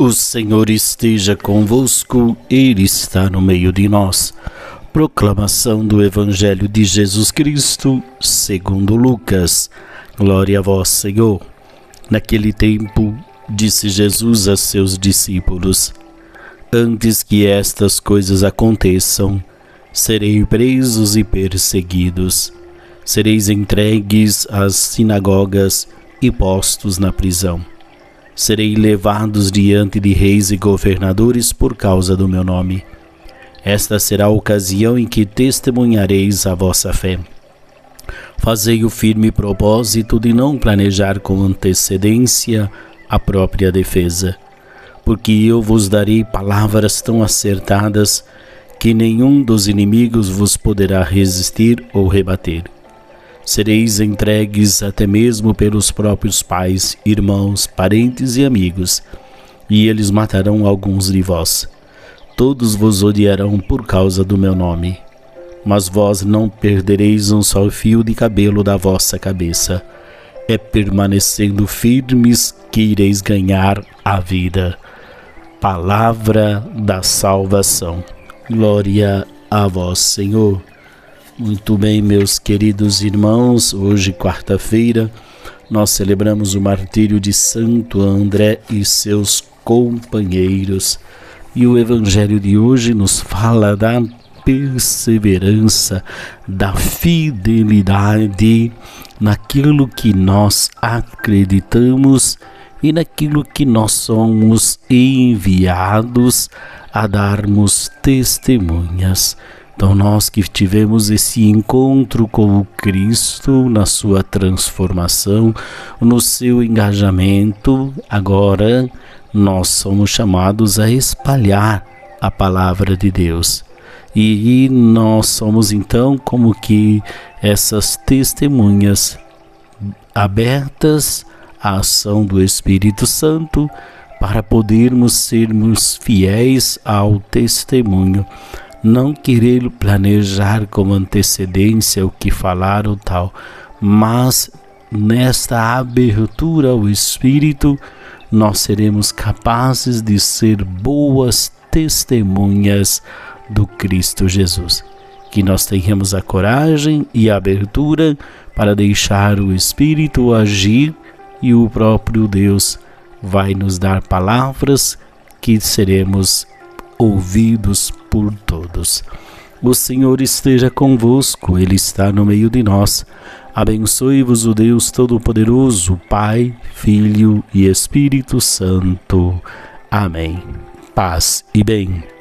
O Senhor esteja convosco, Ele está no meio de nós. Proclamação do Evangelho de Jesus Cristo, segundo Lucas. Glória a vós, Senhor. Naquele tempo, disse Jesus a seus discípulos: Antes que estas coisas aconteçam, serei presos e perseguidos. Sereis entregues às sinagogas e postos na prisão serei levados diante de reis e governadores por causa do meu nome. Esta será a ocasião em que testemunhareis a vossa fé. Fazei o firme propósito de não planejar com antecedência a própria defesa, porque eu vos darei palavras tão acertadas que nenhum dos inimigos vos poderá resistir ou rebater sereis entregues até mesmo pelos próprios pais, irmãos, parentes e amigos, e eles matarão alguns de vós. Todos vos odiarão por causa do meu nome. Mas vós não perdereis um só fio de cabelo da vossa cabeça. É permanecendo firmes que ireis ganhar a vida. Palavra da salvação. Glória a vós, Senhor. Muito bem, meus queridos irmãos, hoje, quarta-feira, nós celebramos o martírio de Santo André e seus companheiros. E o evangelho de hoje nos fala da perseverança, da fidelidade naquilo que nós acreditamos e naquilo que nós somos enviados a darmos testemunhas. Então, nós que tivemos esse encontro com o Cristo na sua transformação, no seu engajamento, agora nós somos chamados a espalhar a palavra de Deus. E nós somos então como que essas testemunhas abertas à ação do Espírito Santo para podermos sermos fiéis ao testemunho não querer planejar com antecedência o que falar ou tal, mas nesta abertura ao Espírito, nós seremos capazes de ser boas testemunhas do Cristo Jesus. Que nós tenhamos a coragem e a abertura para deixar o Espírito agir e o próprio Deus vai nos dar palavras que seremos ouvidos por todos. O Senhor esteja convosco, Ele está no meio de nós. Abençoe-vos o Deus Todo-Poderoso, Pai, Filho e Espírito Santo. Amém. Paz e bem.